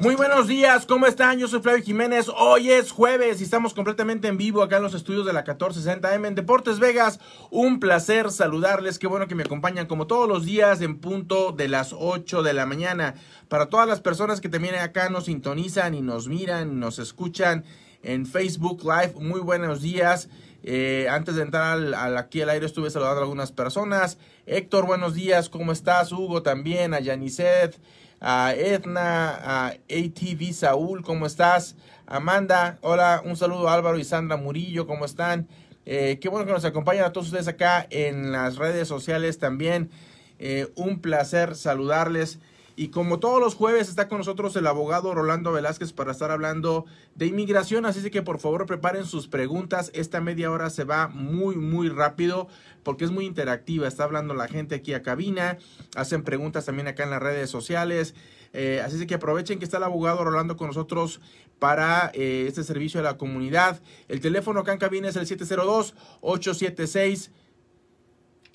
Muy buenos días, ¿cómo están? Yo soy Flavio Jiménez. Hoy es jueves y estamos completamente en vivo acá en los estudios de la 1460M en Deportes Vegas. Un placer saludarles. Qué bueno que me acompañan como todos los días en punto de las 8 de la mañana. Para todas las personas que también acá nos sintonizan y nos miran, nos escuchan en Facebook Live, muy buenos días. Eh, antes de entrar al, aquí al aire estuve saludando a algunas personas. Héctor, buenos días, ¿cómo estás? Hugo también, a Yanicet a Edna, a ATV Saúl, ¿cómo estás? Amanda, hola, un saludo a Álvaro y Sandra Murillo, ¿cómo están? Eh, qué bueno que nos acompañan a todos ustedes acá en las redes sociales también. Eh, un placer saludarles. Y como todos los jueves está con nosotros el abogado Rolando Velázquez para estar hablando de inmigración, así que por favor preparen sus preguntas. Esta media hora se va muy, muy rápido porque es muy interactiva. Está hablando la gente aquí a cabina, hacen preguntas también acá en las redes sociales. Eh, así que aprovechen que está el abogado Rolando con nosotros para eh, este servicio a la comunidad. El teléfono acá en cabina es el 702 876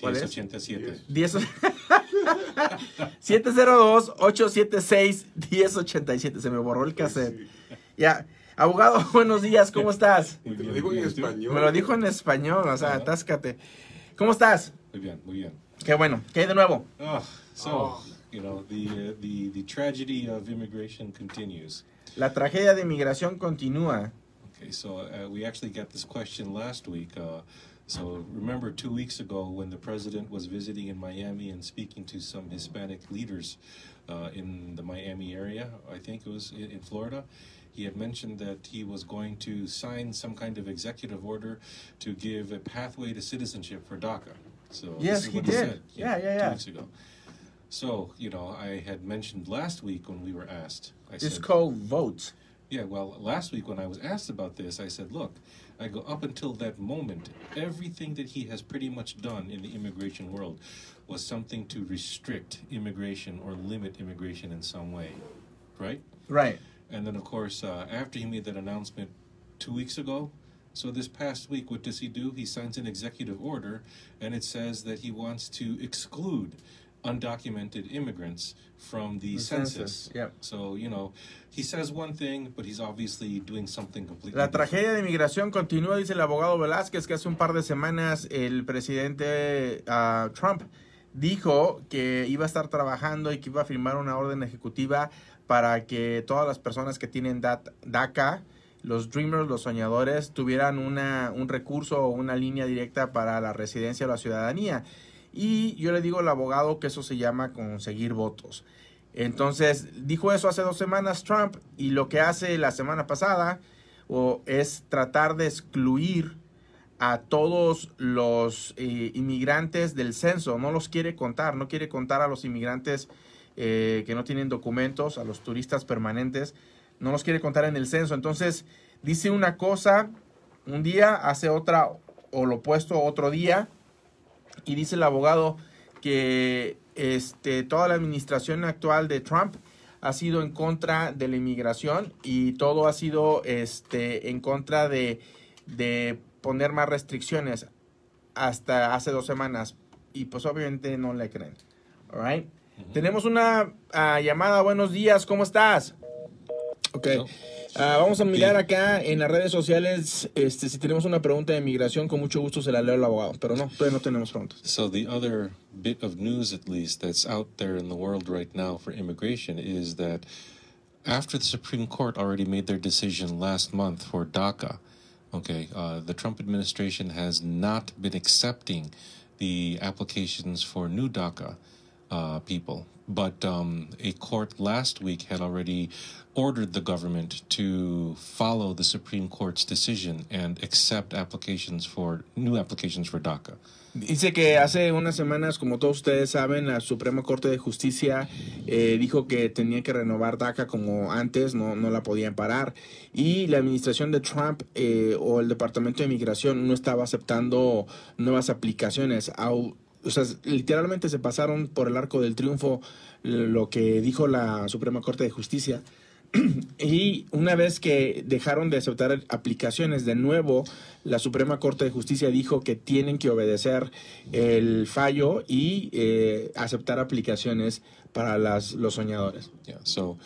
1087. 702-876-1087. Se me borró el cassette. Ya. Abogado, buenos días, ¿cómo estás? Me lo dijo en español. Me lo dijo en español, o sea, atáscate. ¿Cómo estás? Muy bien, muy bien. Qué bueno. ¿Qué hay de nuevo? Oh, so, you know, the, uh, the, the tragedy of immigration continues. La tragedia de inmigración continúa. Okay, so uh, we actually got this question last week. Uh, so remember two weeks ago when the president was visiting in Miami and speaking to some Hispanic leaders uh, in the Miami area, I think it was in, in Florida. He had mentioned that he was going to sign some kind of executive order to give a pathway to citizenship for DACA. So Yes, he did. said Yeah, yeah, two yeah. weeks ago. So you know, I had mentioned last week when we were asked. I It's said, called votes. Yeah, well, last week when I was asked about this, I said, look, I go up until that moment, everything that he has pretty much done in the immigration world was something to restrict immigration or limit immigration in some way, right? Right. And then, of course, uh, after he made that announcement two weeks ago, so this past week, what does he do? He signs an executive order, and it says that he wants to exclude undocumented immigrants from the, The census. census, yep. So, you know, he says one thing, but he's obviously doing something completely La tragedia de inmigración continúa, dice el abogado Velázquez, que hace un par de semanas el presidente ah, Trump dijo que iba a estar trabajando y que iba a firmar una orden ejecutiva para que todas las personas que tienen dat- DACA, los dreamers, los soñadores, tuvieran una, un recurso o una línea directa para la residencia o la ciudadanía. Y yo le digo al abogado que eso se llama conseguir votos. Entonces, dijo eso hace dos semanas Trump y lo que hace la semana pasada o es tratar de excluir a todos los eh, inmigrantes del censo. No los quiere contar, no quiere contar a los inmigrantes eh, que no tienen documentos, a los turistas permanentes, no los quiere contar en el censo. Entonces, dice una cosa un día, hace otra o lo opuesto otro día y dice el abogado que este, toda la administración actual de Trump ha sido en contra de la inmigración y todo ha sido este, en contra de, de poner más restricciones hasta hace dos semanas y pues obviamente no le creen. All right? Tenemos una ah, llamada, buenos días, ¿cómo estás? Ok. Hello. Ah, vamos a mirar acá en las redes sociales este, si tenemos una pregunta de inmigración, con mucho gusto se la leo al abogado, pero no, todavía no tenemos preguntas. So the other bit of news, at least, that's out there in the world right now for immigration is that after the Supreme Court already made their decision last month for DACA, okay, uh, the Trump administration has not been accepting the applications for new DACA uh, people. But um, a court last week had already ordered the government to follow the Supreme Court's decision and accept applications for new applications for DACA. Dice que hace unas semanas, como todos ustedes saben, la Suprema Corte de Justicia eh, dijo que tenía que renovar DACA como antes, no, no la podían parar. Y la administración de Trump eh, o el Departamento de Migración no estaba aceptando nuevas aplicaciones. O sea, literalmente se pasaron por el arco del triunfo lo que dijo la Suprema Corte de Justicia. y una vez que dejaron de aceptar aplicaciones de nuevo, la Suprema Corte de Justicia dijo que tienen que obedecer el fallo y eh, aceptar aplicaciones para las, los soñadores. Yeah, so,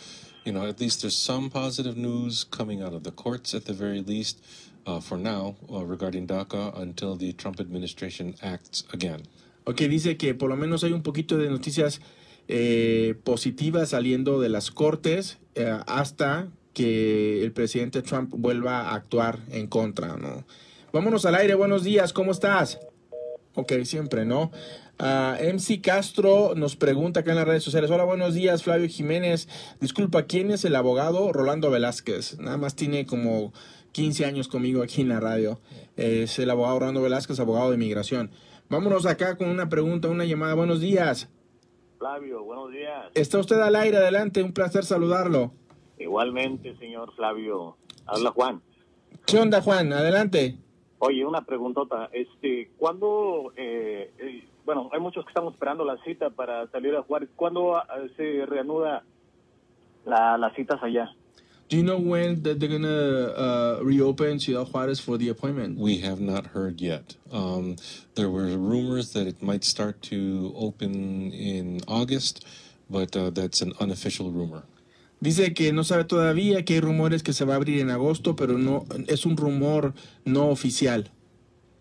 you know, at least there's some positive news coming out of the courts at the very least uh, for now uh, regarding DACA until the Trump administration acts again. Ok, dice que por lo menos hay un poquito de noticias eh, positivas saliendo de las cortes eh, hasta que el presidente Trump vuelva a actuar en contra, ¿no? Vámonos al aire, buenos días, ¿cómo estás? Ok, siempre, ¿no? Ah, MC Castro nos pregunta acá en las redes sociales. Hola, buenos días, Flavio Jiménez. Disculpa, ¿quién es el abogado? Rolando Velázquez. Nada más tiene como 15 años conmigo aquí en la radio. Es el abogado Rolando Velázquez, abogado de inmigración. Vámonos acá con una pregunta, una llamada. Buenos días. Flavio, buenos días. Está usted al aire, adelante, un placer saludarlo. Igualmente, señor Flavio. Habla Juan. ¿Qué onda, Juan? Adelante. Oye, una preguntota. Este, ¿cuándo, eh, eh, bueno, hay muchos que estamos esperando la cita para salir a Juárez. ¿Cuándo ah, se reanuda la, las citas allá? Do you know when that they're gonna uh, reopen Ciudad Juárez for the appointment? We have not heard yet. Um, there were rumors that it might start to open in August, but uh, that's an unofficial rumor. Dice que no sabe todavía, que hay rumores que se va a abrir en agosto, pero no es un rumor no oficial.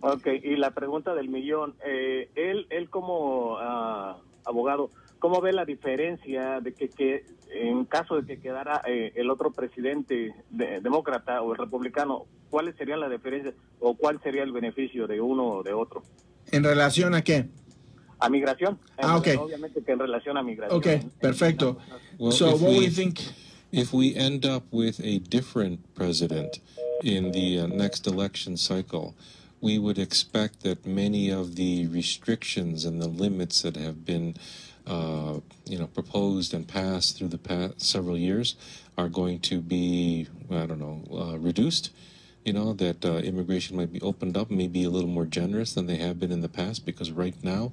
Ok, y la pregunta del millón. Eh, él, él como ah, abogado, ¿cómo ve la diferencia de que, que en caso de que quedara eh, el otro presidente de- demócrata o el republicano, cuáles serían las diferencias o cuál sería el beneficio de uno o de otro? ¿En relación a qué? ¿A migración? Ah, ok. Obviamente que en relación a migración. Ok, perfecto. Well, so, what do we- you think? If we end up with a different president in the uh, next election cycle, we would expect that many of the restrictions and the limits that have been, uh, you know, proposed and passed through the past several years are going to be, I don't know, uh, reduced. You know that uh, immigration might be opened up, maybe a little more generous than they have been in the past, because right now,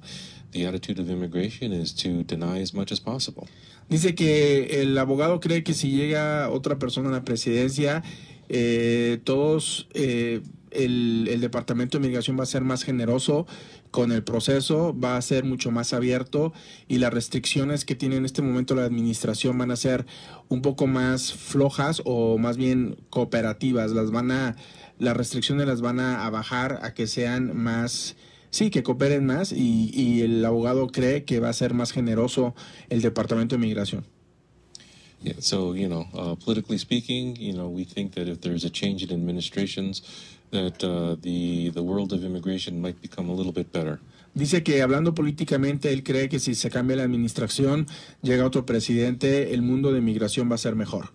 the attitude of immigration is to deny as much as possible. Dice que el abogado cree que si llega otra persona a la presidencia, eh, todos, eh, el, el Departamento de Migración va a ser más generoso con el proceso, va a ser mucho más abierto y las restricciones que tiene en este momento la administración van a ser un poco más flojas o más bien cooperativas. Las van a, las restricciones las van a, a bajar a que sean más Sí, que cooperen más y, y el abogado cree que va a ser más generoso el Departamento de Migración. Yeah, so you know, uh, politically speaking, you know, we think that if there's a change in administrations, that the the world of immigration might become a little bit better. Dice que hablando políticamente, él cree que si se cambia la administración, llega otro presidente, el mundo de migración va a ser mejor.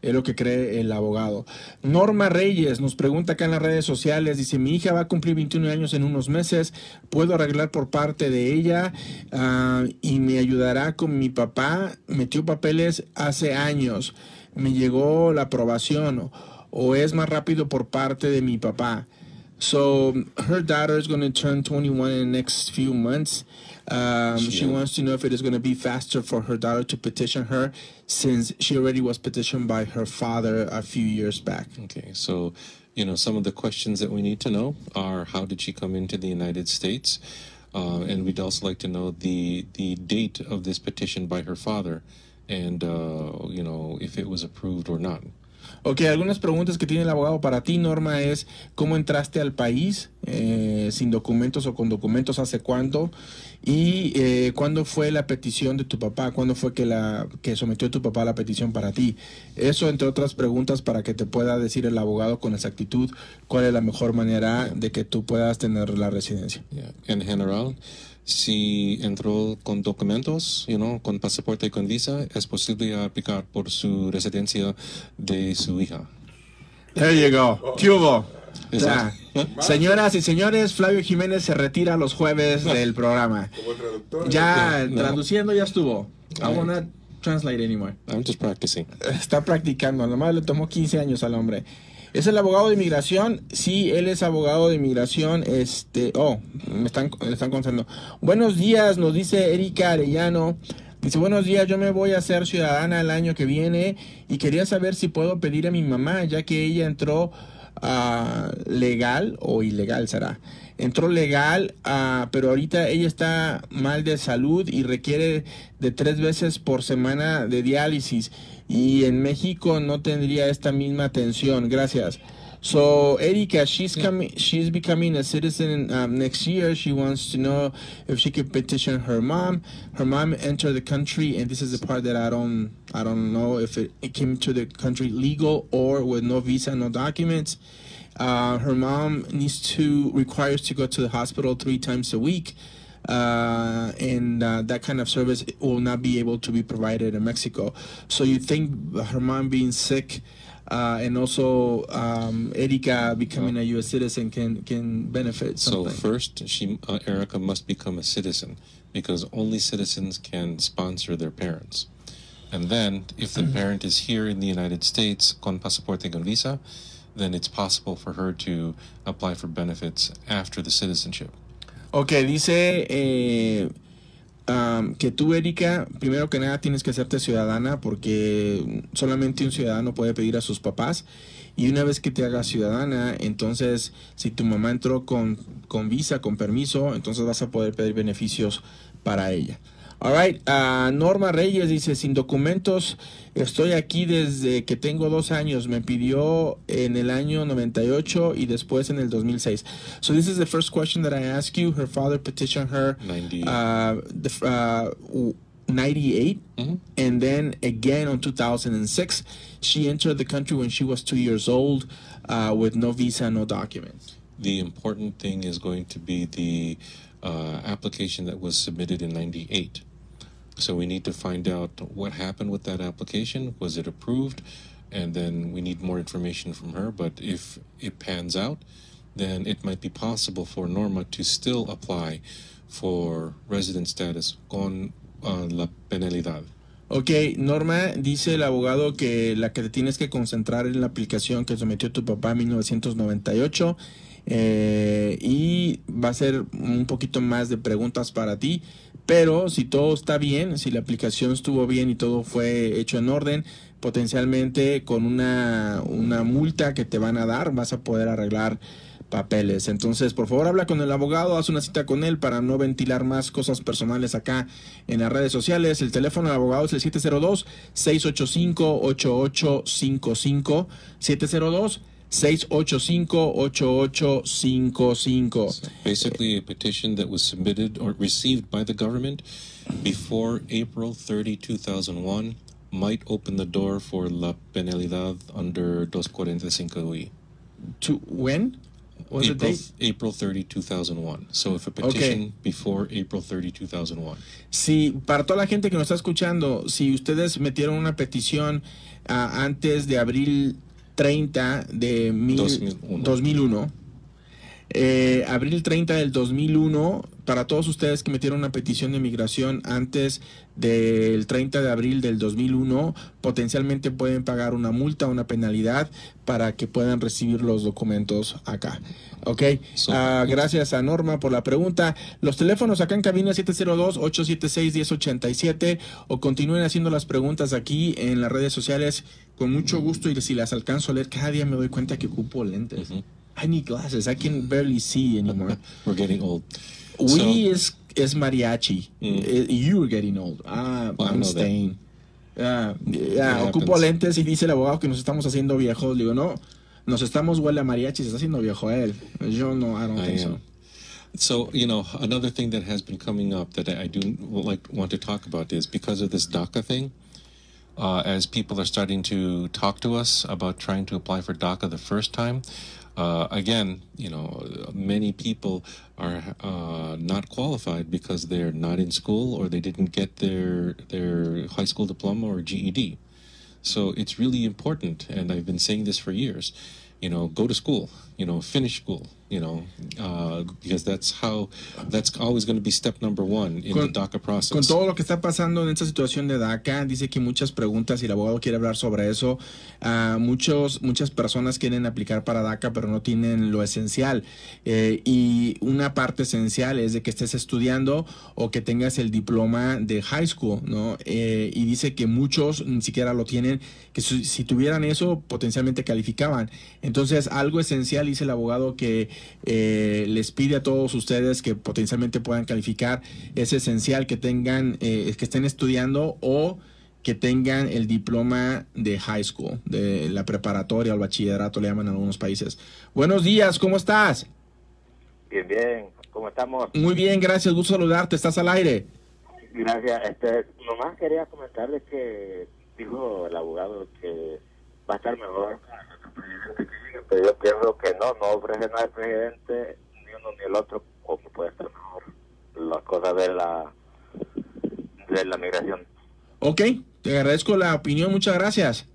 Es lo que cree el abogado. Norma Reyes nos pregunta acá en las redes sociales, dice, mi hija va a cumplir 21 años en unos meses, ¿puedo arreglar por parte de ella Ah, y me ayudará con mi papá? Metió papeles hace años, me llegó la aprobación o, es más rápido por parte de mi papá. So her daughter is going to turn 21 in the next few months. Um, she wants to know if it is going to be faster for her daughter to petition her since she already was petitioned by her father a few years back. Okay, so you know, some of the questions that we need to know are how did she come into the United States, uh, and we'd also like to know the the date of this petition by her father, and uh, you know if it was approved or not. Ok, algunas preguntas que tiene el abogado para ti, Norma, es cómo entraste al país eh, sin documentos o con documentos, hace cuánto, y eh, cuándo fue la petición de tu papá, cuándo fue que, la, que sometió tu papá la petición para ti. Eso, entre otras preguntas, para que te pueda decir el abogado con exactitud cuál es la mejor manera de que tú puedas tener la residencia. En general, si entró con documentos, you know, con pasaporte y con visa, es posible aplicar por su residencia de su hija. There you go. ¿Qué hubo? Eso. Ya. Señoras y señores, Flavio Jiménez se retira los jueves del programa. Como traductor. Ya No. traduciendo ya estuvo. I will not translate anymore. I'm just practicing. Está practicando, nomás le tomó 15 años al hombre. ¿Es el abogado de inmigración? Sí, él es abogado de inmigración. Este, oh, me están, me están contando. Buenos días, nos dice Erika Arellano. Dice, buenos días, yo me voy a ser ciudadana el año que viene y quería saber si puedo pedir a mi mamá, ya que ella entró ah, legal o ilegal será. Entró legal, ah, pero ahorita ella está mal de salud y requiere de tres veces por semana de diálisis. Y en México no tendría esta misma atención. Gracias. So Erika, she's coming. She's becoming a citizen um, next year. She wants to know if she could petition her mom. Her mom entered the country, and this is the part that I don't. I don't know if it, it came to the country legal or with no visa, no documents. Uh, her mom needs to requires to go to the hospital three times a week. Uh, and uh, that kind of service will not be able to be provided in Mexico. So you think her mom being sick uh, and also um, Erika becoming a U.S. citizen can can benefit Something. So first, she uh, Erica must become a citizen because only citizens can sponsor their parents. And then, if the parent is here in the United States con pasaporte con visa, then it's possible for her to apply for benefits after the citizenship. Ok, dice eh, que tú, Erika, primero que nada tienes que hacerte ciudadana porque solamente un ciudadano puede pedir a sus papás. Y una vez que te hagas ciudadana, entonces si tu mamá entró con, con visa, con permiso, entonces vas a poder pedir beneficios para ella. Alright, ah, Norma Reyes dice, sin documentos, estoy aquí desde que tengo dos años. Me pidió en el año 98 y después en el 2006. So this is the first question that I ask you. Her father petitioned her 98. uh, the, uh, w- 98 Mhm. and then again on 2006 she entered the country when she was two years old uh, with no visa no documents The important thing is going to be the uh, application that was submitted in 98. So we need to find out what happened with that application. Was it approved? And then we need more information from her. But if it pans out, then it might be possible for Norma to still apply for resident status con uh, la penalidad. Ok, Norma, dice el abogado que la que te tienes que concentrar en la aplicación que sometió tu papá en 1998 eh, y va a ser un poquito más de preguntas para ti, pero si todo está bien, si la aplicación estuvo bien y todo fue hecho en orden, potencialmente con una, una multa que te van a dar vas a poder arreglar papeles. Entonces, por favor, habla con el abogado, haz una cita con él para no ventilar más cosas personales acá en las redes sociales. El teléfono del abogado es el 702-685-8855. 702-685-8855. Basically, a petition that was submitted or received by the government before April 30, 2001 might open the door for la penalidad under 245i. To when? The April, date? April 30, 2001. So if a petition before April 30, 2001. Si, para toda la gente que nos está escuchando, si ustedes metieron una petición ah, antes de abril 30 de mil- 2001. 2001, eh, abril 30 del 2001, para todos ustedes que metieron una petición de migración antes del 30 de abril del 2001, potencialmente pueden pagar una multa, una penalidad para que puedan recibir los documentos acá. Ok, So- Ah, gracias a Norma por la pregunta. Los teléfonos acá en cabina 702-876-1087 o continúen haciendo las preguntas aquí en las redes sociales con mucho gusto y si las alcanzo a leer, cada día me doy cuenta que ocupo lentes. I need glasses. I can barely see anymore. We're getting old. We is is mariachi. Mm. Eh, You're getting old. Ah, Well, I I'm staying. Ah, yeah, ocupo lentes y dice el abogado que nos estamos haciendo viejos. Le digo, no, nos estamos huele a mariachi, se está haciendo viejo a él. Yo no, I don't I think so. am. So you know, another thing that has been coming up that I do like want to talk about is because of this DACA thing. Uh, as people are starting to talk to us about trying to apply for DACA the first time, uh, again, you know, many people are uh, not qualified because they're not in school or they didn't get their their high school diploma or GED. So it's really important, and I've been saying this for years. You know, go to school. You know, finish school. You know, uh, because that's how that's always going to be step number one in the DACA process. Con todo lo que está pasando en esta situación de DACA, dice que muchas preguntas y el abogado quiere hablar sobre eso. Uh, muchos, muchas personas quieren aplicar para DACA, pero no tienen lo esencial. Eh, y una parte esencial es de que estés estudiando o que tengas el diploma de high school, ¿no? Eh, y dice que muchos ni siquiera lo tienen, que si, si tuvieran eso, potencialmente calificaban. Entonces, algo esencial, dice el abogado, que eh, les pide a todos ustedes que potencialmente puedan calificar. Es esencial que tengan, eh, que estén estudiando o que tengan el diploma de high school, de la preparatoria o el bachillerato, le llaman en algunos países. Buenos días, ¿cómo estás? Bien, bien, ¿cómo estamos? Muy bien, gracias, gusto saludarte, estás al aire. Gracias, este, nomás quería comentarles que dijo el abogado que va a estar mejor pero yo pienso que no, no ofrece nada el presidente, ni uno ni el otro, como puede estar mejor las cosas de la, de la migración. Ok, te agradezco la opinión, muchas gracias.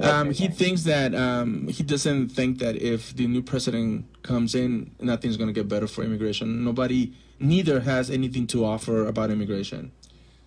Um, he thinks that um, he doesn't think that if the new president comes in, nothing's going to get better for immigration. Nobody, neither has anything to offer about immigration.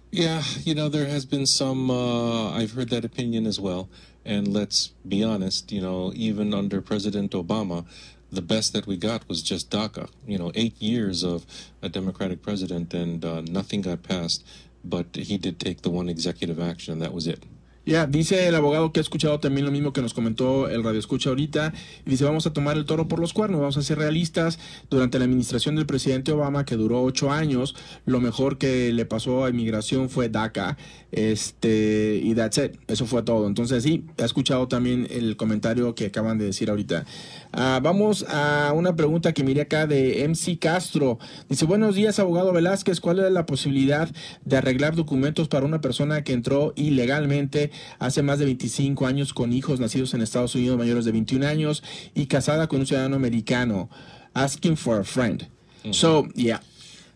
Yeah, you know, there has been some, uh, I've heard that opinion as well. And let's be honest, you know, even under President Obama, the best that we got was just DACA. You know, eight years of a Democratic president and uh, nothing got passed, but he did take the one executive action, and that was it. Ya, dice el abogado que ha escuchado también lo mismo que nos comentó el radio escucha ahorita. Y dice, vamos a tomar el toro por los cuernos, vamos a ser realistas. Durante la administración del presidente Obama, que duró ocho años, lo mejor que le pasó a inmigración fue DACA. Este, y that's it. Eso fue todo. Entonces, sí, ha escuchado también el comentario que acaban de decir ahorita. Uh, vamos a una pregunta que miré acá de MC Castro. Dice, buenos días, abogado Velázquez. ¿Cuál es la posibilidad de arreglar documentos para una persona que entró ilegalmente hace más de 25 años con hijos nacidos en Estados Unidos mayores de 21 años y casada con un ciudadano americano? Asking for a friend. Mm -hmm. So, yeah.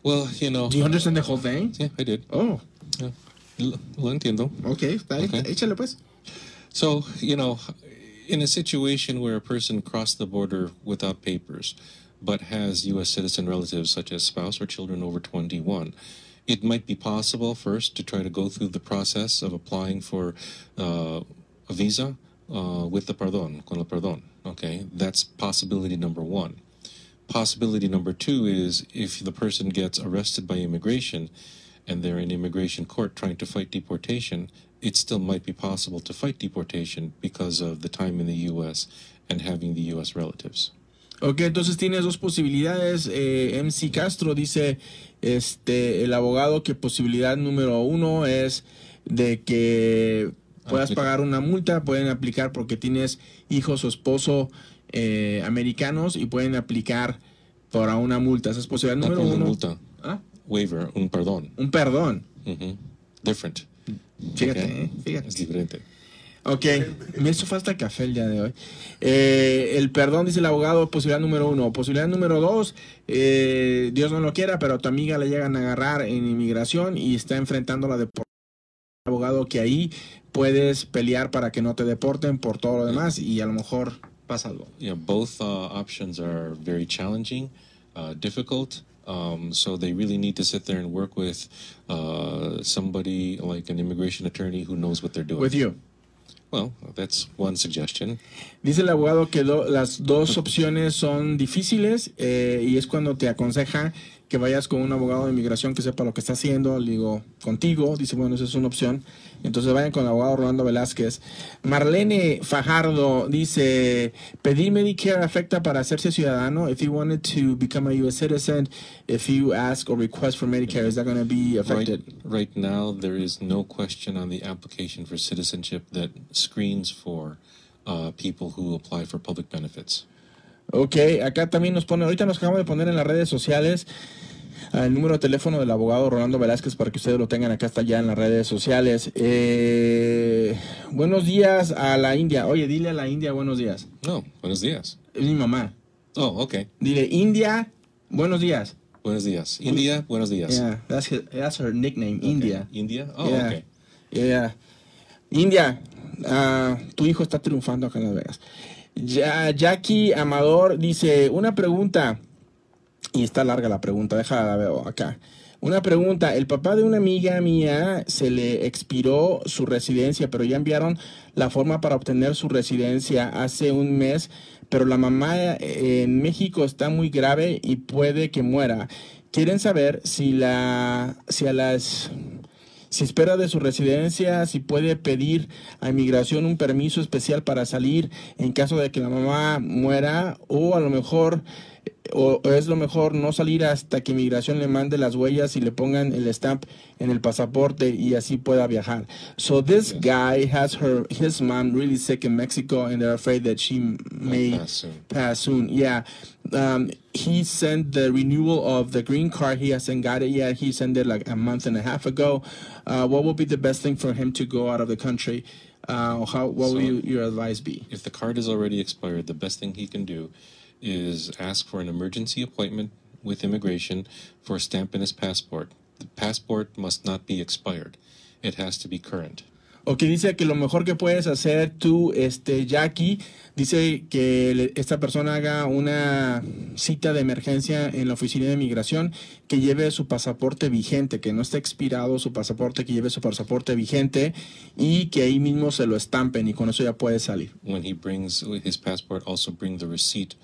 Well, you know. Do you understand the whole thing? Yeah, I did. Oh. Yeah. Lo, lo entiendo. Ok, está Okay. échale pues. So, you know, in a situation where a person crossed the border without papers but has U.S. citizen relatives such as spouse or children over 21, it might be possible first to try to go through the process of applying for uh, a visa uh, with the pardon, con el perdón. Okay, that's possibility number one. Possibility number two is if the person gets arrested by immigration and they're in immigration court trying to fight deportation, it still might be possible to fight deportation because of the time in the U.S. and having the U.S. relatives. Ok, entonces tienes dos posibilidades. Eh, MC Castro dice, este, el abogado que posibilidad número uno es de que puedas Aplica. pagar una multa, pueden aplicar porque tienes hijos o esposo eh, americanos y pueden aplicar para una multa. Esa es posibilidad número uno. multa, Ah, waiver, un perdón. Un perdón. Mhm. Different. Fíjate, Okay? eh, fíjate. Es diferente. Ok, me hizo falta café el día de hoy. Eh, el perdón, dice el abogado, posibilidad número uno. Posibilidad número dos, eh, Dios no lo quiera, pero a tu amiga le llegan a agarrar en inmigración y está enfrentando la deportación. Abogado que ahí puedes pelear para que no te deporten por todo lo demás y a lo mejor pasa algo. Yeah, both uh, options are very challenging, uh, difficult. Um, so they really need to sit there and work with uh, somebody like an immigration attorney who knows what they're doing. With you. Well, that's one suggestion. Dice el abogado que do- las dos opciones son difíciles eh, y es cuando te aconseja que vayas con un abogado de inmigración que sepa lo que está haciendo. Digo, contigo. Dice, bueno, esa es una opción. Entonces vayan con el abogado Rolando Velázquez. Marlene Fajardo dice, pedir Medicare afecta para hacerse ciudadano. If you wanted to become a U.S. citizen, if you ask or request for Medicare, is that going to be Right, affected? right now, there is no question on the application for citizenship that screens for uh, people who apply for public benefits. Ok, acá también nos pone, ahorita nos acabamos de poner en las redes sociales el número de teléfono del abogado Rolando Velázquez para que ustedes lo tengan acá está ya en las redes sociales. Eh, buenos días a la India. Oye, dile a la India buenos días. No, buenos días. Es mi mamá. Oh, okay. Dile India, buenos días. Buenos días. India, buenos días. Yeah, that's, her- that's her nickname, Okay. India. India? Oh, Yeah. okay. Yeah. India, ah, tu hijo está triunfando acá en Las Vegas. Ya, Jackie Amador dice, una pregunta, y está larga la pregunta, déjala la veo acá. Una pregunta, el papá de una amiga mía se le expiró su residencia, pero ya enviaron la forma para obtener su residencia hace un mes, pero la mamá eh, en México está muy grave y puede que muera. Quieren saber si la si a las si espera de su residencia, si puede pedir a inmigración un permiso especial para salir en caso de que la mamá muera o a lo mejor o es lo mejor no salir hasta que inmigración le mande las huellas y le pongan el stamp en el pasaporte y así pueda viajar. So this guy has her his mom really sick in Mexico and they're afraid that she may pass soon. pass soon. Yeah. Um, he sent the renewal of the green card. He hasn't got it yet. He sent it like a month and a half ago. Uh, what would be the best thing for him to go out of the country? Uh, how what So- will you, your advice be? If the card is already expired, the best thing he can do is ask for an emergency appointment with immigration for a stamp in his passport. The passport must not be expired. It has to be current. O que dice que lo mejor que puedes hacer tú, este, Jackie, dice que esta persona haga una cita de emergencia en la oficina de migración, que lleve su pasaporte vigente, que no esté expirado su pasaporte, que lleve su pasaporte vigente y que ahí mismo se lo estampen y con eso ya puede salir. When he brings his passport, also bring the receipt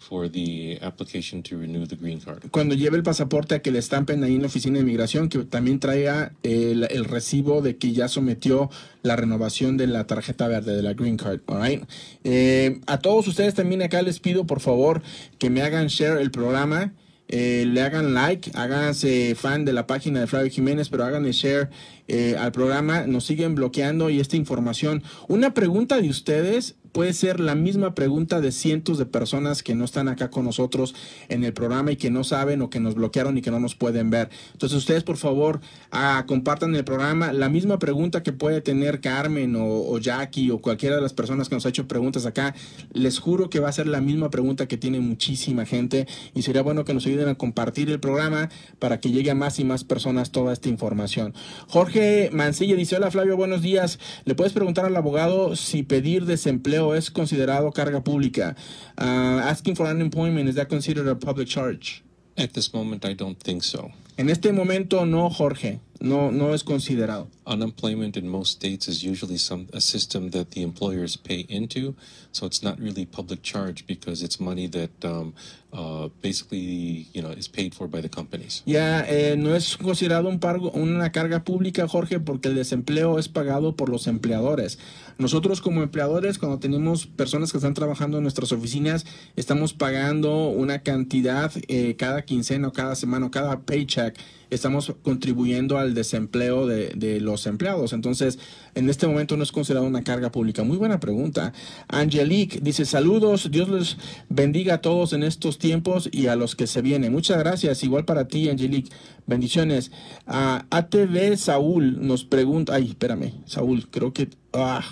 for the application to renew the green card. Cuando lleve el pasaporte a que le estampen ahí en la oficina de migración, que también traiga el, el recibo de que ya sometió la renovación de la tarjeta verde, de la Green Card. all right? Eh, a todos ustedes también acá les pido por favor que me hagan share el programa. eh, le hagan like, háganse fan de la página de Flavio Jiménez, pero háganle share eh, al programa, nos siguen bloqueando y esta información. Una pregunta de ustedes puede ser la misma pregunta de cientos de personas que no están acá con nosotros en el programa y que no saben o que nos bloquearon y que no nos pueden ver. Entonces ustedes por favor ah, compartan el programa. La misma pregunta que puede tener Carmen o, o Jackie o cualquiera de las personas que nos ha hecho preguntas acá, les juro que va a ser la misma pregunta que tiene muchísima gente y sería bueno que nos ayuden a compartir el programa para que llegue a más y más personas toda esta información. Jorge Mancilla dice, hola Flavio, buenos días. ¿Le puedes preguntar al abogado si pedir desempleo es considerado carga pública? Uh, asking for unemployment, is that considered a public charge? At this moment, I don't think so. En este momento no, Jorge, no, no es considerado. Unemployment in most states is usually some a system that the employers pay into, so it's not really public charge because it's money that um, uh, basically you know is paid for by the companies. Ya eh, no es considerado un pargo, una carga pública, Jorge, porque el desempleo es pagado por los empleadores. Nosotros como empleadores, cuando tenemos personas que están trabajando en nuestras oficinas, estamos pagando una cantidad eh, cada quincena o cada semana o cada paycheck. Estamos contribuyendo al desempleo de, de los empleados. Entonces, en este momento no es considerado una carga pública. Muy buena pregunta. Angelique dice, saludos, Dios les bendiga a todos en estos tiempos y a los que se vienen. Muchas gracias, igual para ti, Angelique. Bendiciones. Ah, ATV Saúl nos pregunta, ay, espérame, Saúl, creo que, ah,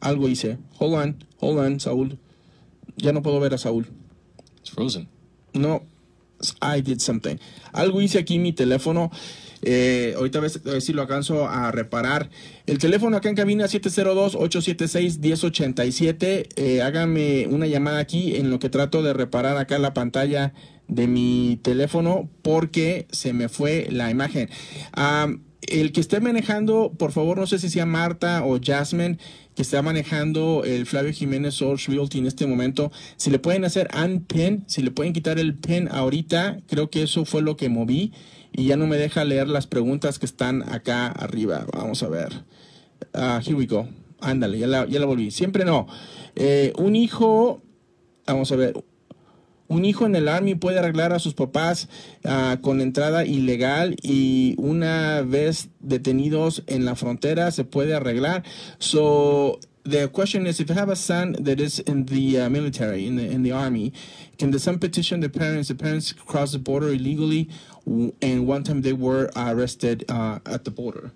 algo hice. Hold on, hold on, Saúl. Ya no puedo ver a Saúl. It's frozen. No, I did something. Algo hice aquí en mi teléfono. Eh, ahorita a ver, si lo alcanzo a reparar. El teléfono acá en cabina 702-876-1087. Eh, hágame una llamada aquí en lo que trato de reparar acá la pantalla de mi teléfono porque se me fue la imagen. Am, el que esté manejando, por favor, no sé si sea Marta o Jasmine, que está manejando el Flavio Jiménez Source Realty en este momento, si le pueden hacer unpin, si le pueden quitar el pin ahorita, creo que eso fue lo que moví y ya no me deja leer las preguntas que están acá arriba. Vamos a ver. Ah, here we go. Ándale, ya la, ya la volví. Siempre no. Eh, un hijo, vamos a ver, un hijo en el Army puede arreglar a sus papás ah, con entrada ilegal y una vez detenidos en la frontera se puede arreglar. So the question is, if you have a son that is in the uh, military, in the in the army, can the son petition the parents? The parents cross the border illegally, and one time they were arrested uh, at the border.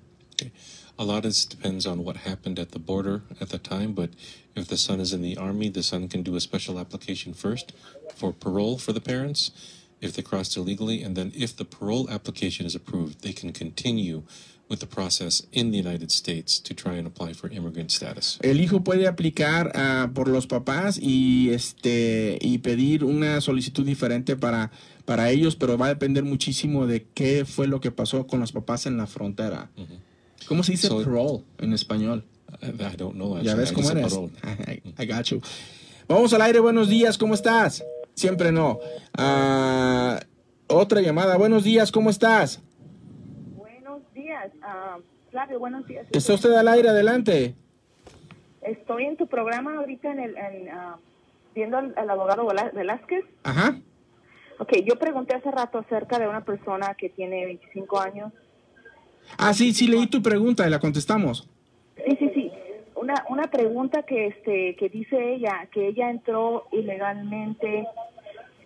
A lot of this depends on what happened at the border at the time, but if the son is in the army, the son can do a special application first for parole for the parents if they crossed illegally, and then if the parole application is approved, they can continue with the process in the United States to try and apply for immigrant status. El hijo puede aplicar ah, por los papás y este y pedir una solicitud diferente para para ellos, pero va a depender muchísimo de qué fue lo que pasó con los papás en la frontera. ¿Cómo se dice So- parole en español? I, I don't know. Actually. Ya ves I cómo eres. parole. I, I got you. Vamos al aire, buenos días, ¿cómo estás? Siempre no. Ah, otra llamada, buenos días, ¿cómo estás? Buenos días, ah, Flavio, buenos días. ¿Está usted al aire? Adelante. Estoy en tu programa ahorita en el, en, ah, viendo al, al abogado Velázquez. Ajá. Ok, yo pregunté hace rato acerca de una persona que tiene 25 años. Ah, sí, sí, leí tu pregunta y la contestamos. Sí, sí, sí. Una, una pregunta que, este, que dice ella, que ella entró ilegalmente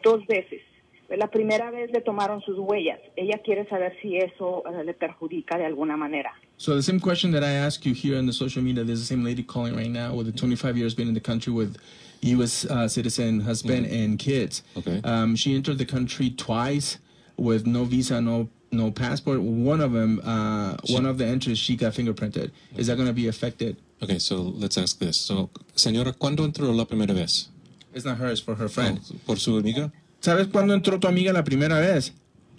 dos veces. La primera vez le tomaron sus huellas. Ella quiere saber si eso eh, le perjudica de alguna manera. So the same question that I asked you here on the social media, there's the same lady calling right now with the 25 years been in the country with U.S. Uh, citizen husband and kids. Okay. Um, she entered the country twice with no visa, no no passport. One of them, uh, one of the entries, she got fingerprinted. Is that going to be affected? Okay, so let's ask this. So, señora, ¿cuándo entró la primera vez? It's not hers, for her friend. Oh, ¿Por su amiga? ¿Sabes cuándo entró tu amiga la primera vez?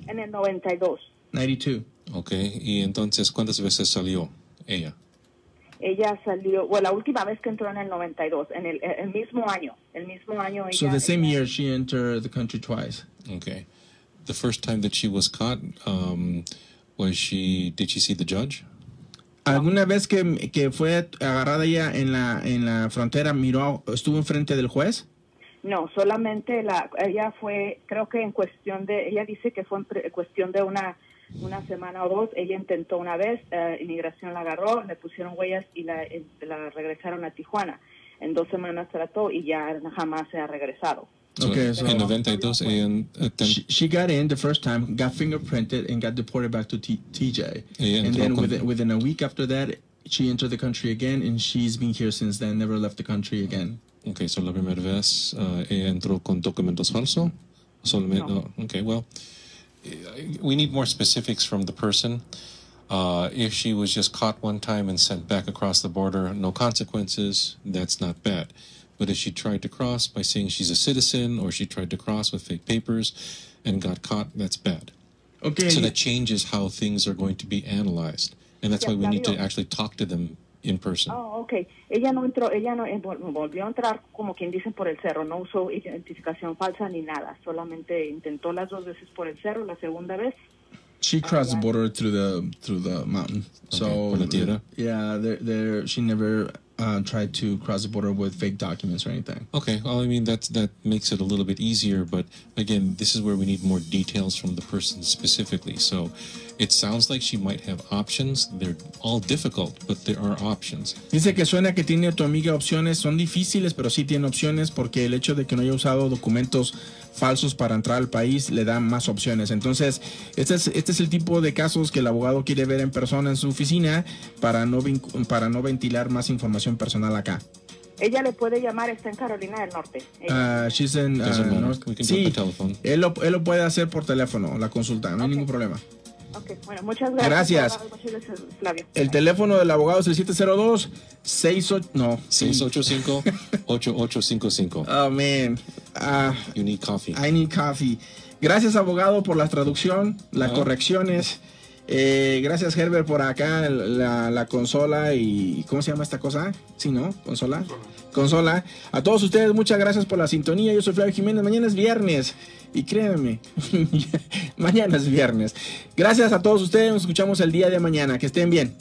En el 92. 92. Okay, y entonces, ¿cuántas veces salió ella? Ella salió, bueno, la última vez que entró en el 92, en el, el mismo año, el mismo año ella. So the same ella- year she entered the country twice. Okay. The first time that she was caught, um, was she, did she see the judge? ¿Alguna vez que, que fue agarrada ella en la, en la frontera, miró, estuvo enfrente del juez? No, solamente la, ella fue, creo que en cuestión de, ella dice que fue en pre- cuestión de una, una semana o dos, ella intentó una vez, eh, inmigración la agarró, le pusieron huellas y la, la regresaron a Tijuana. En dos semanas trató y ya jamás se ha regresado. So, Okay, so- en 92, ella, eh, ten- She, she got in the first time, got fingerprinted, and got deported back to T- TJ. Ella and entró then con- within, within a week after that, she entered the country again, and she's been here since then, never left the country again. okay, so la primera vez, uh, ella entró con documentos falsos? Solamente, No. okay, well, eh, we need more specifics from the person. Uh, if she was just caught one time and sent back across the border, no consequences, that's not bad. But if she tried to cross by saying she's a citizen or she tried to cross with fake papers and got caught, that's bad. Okay. So that changes how things are going to be analyzed. And that's why we need to actually talk to them in person. Oh, ok. Ella no entró, ella no eh, volvió a entrar como quien dice, por el cerro, no usó identificación falsa ni nada, solamente intentó las dos veces por el cerro, la segunda vez she crossed the border through the through the mountain. So por la tierra. yeah, there there she never uh, tried to cross the border with fake documents or anything. Okay, well, I mean that that makes it a little bit easier, but again, this is where we need more details from the person specifically. So, it sounds like she might have options. They're all difficult, but there are options. Dice que suena que tiene tu amiga opciones, son difíciles, pero sí tiene opciones porque el hecho de que no haya usado documentos falsos para entrar al país le da más opciones. Entonces, este es, este es el tipo de casos que el abogado quiere ver en persona en su oficina para no, para no ventilar más información personal acá. Ella le puede llamar, está en Carolina del Norte. Uh, she's in, uh, do it sí, él lo, él lo puede hacer por teléfono, la consulta, no hay ningún problema. Ok, bueno, muchas gracias. Gracias. Muchas gracias, Flavio. El teléfono del abogado es el 702 68 no. 685-8855. Oh man. Ah, You need coffee. I need coffee. Gracias abogado por la traducción, las Ah. correcciones. Eh, gracias Herbert por acá la, la consola y ¿cómo se llama esta cosa? Sí, ¿no? Consola. Consola. A todos ustedes muchas gracias por la sintonía. Yo soy Flavio Jiménez. Mañana es viernes y créanme, mañana es viernes. Gracias a todos ustedes. Nos escuchamos el día de mañana. Que estén bien.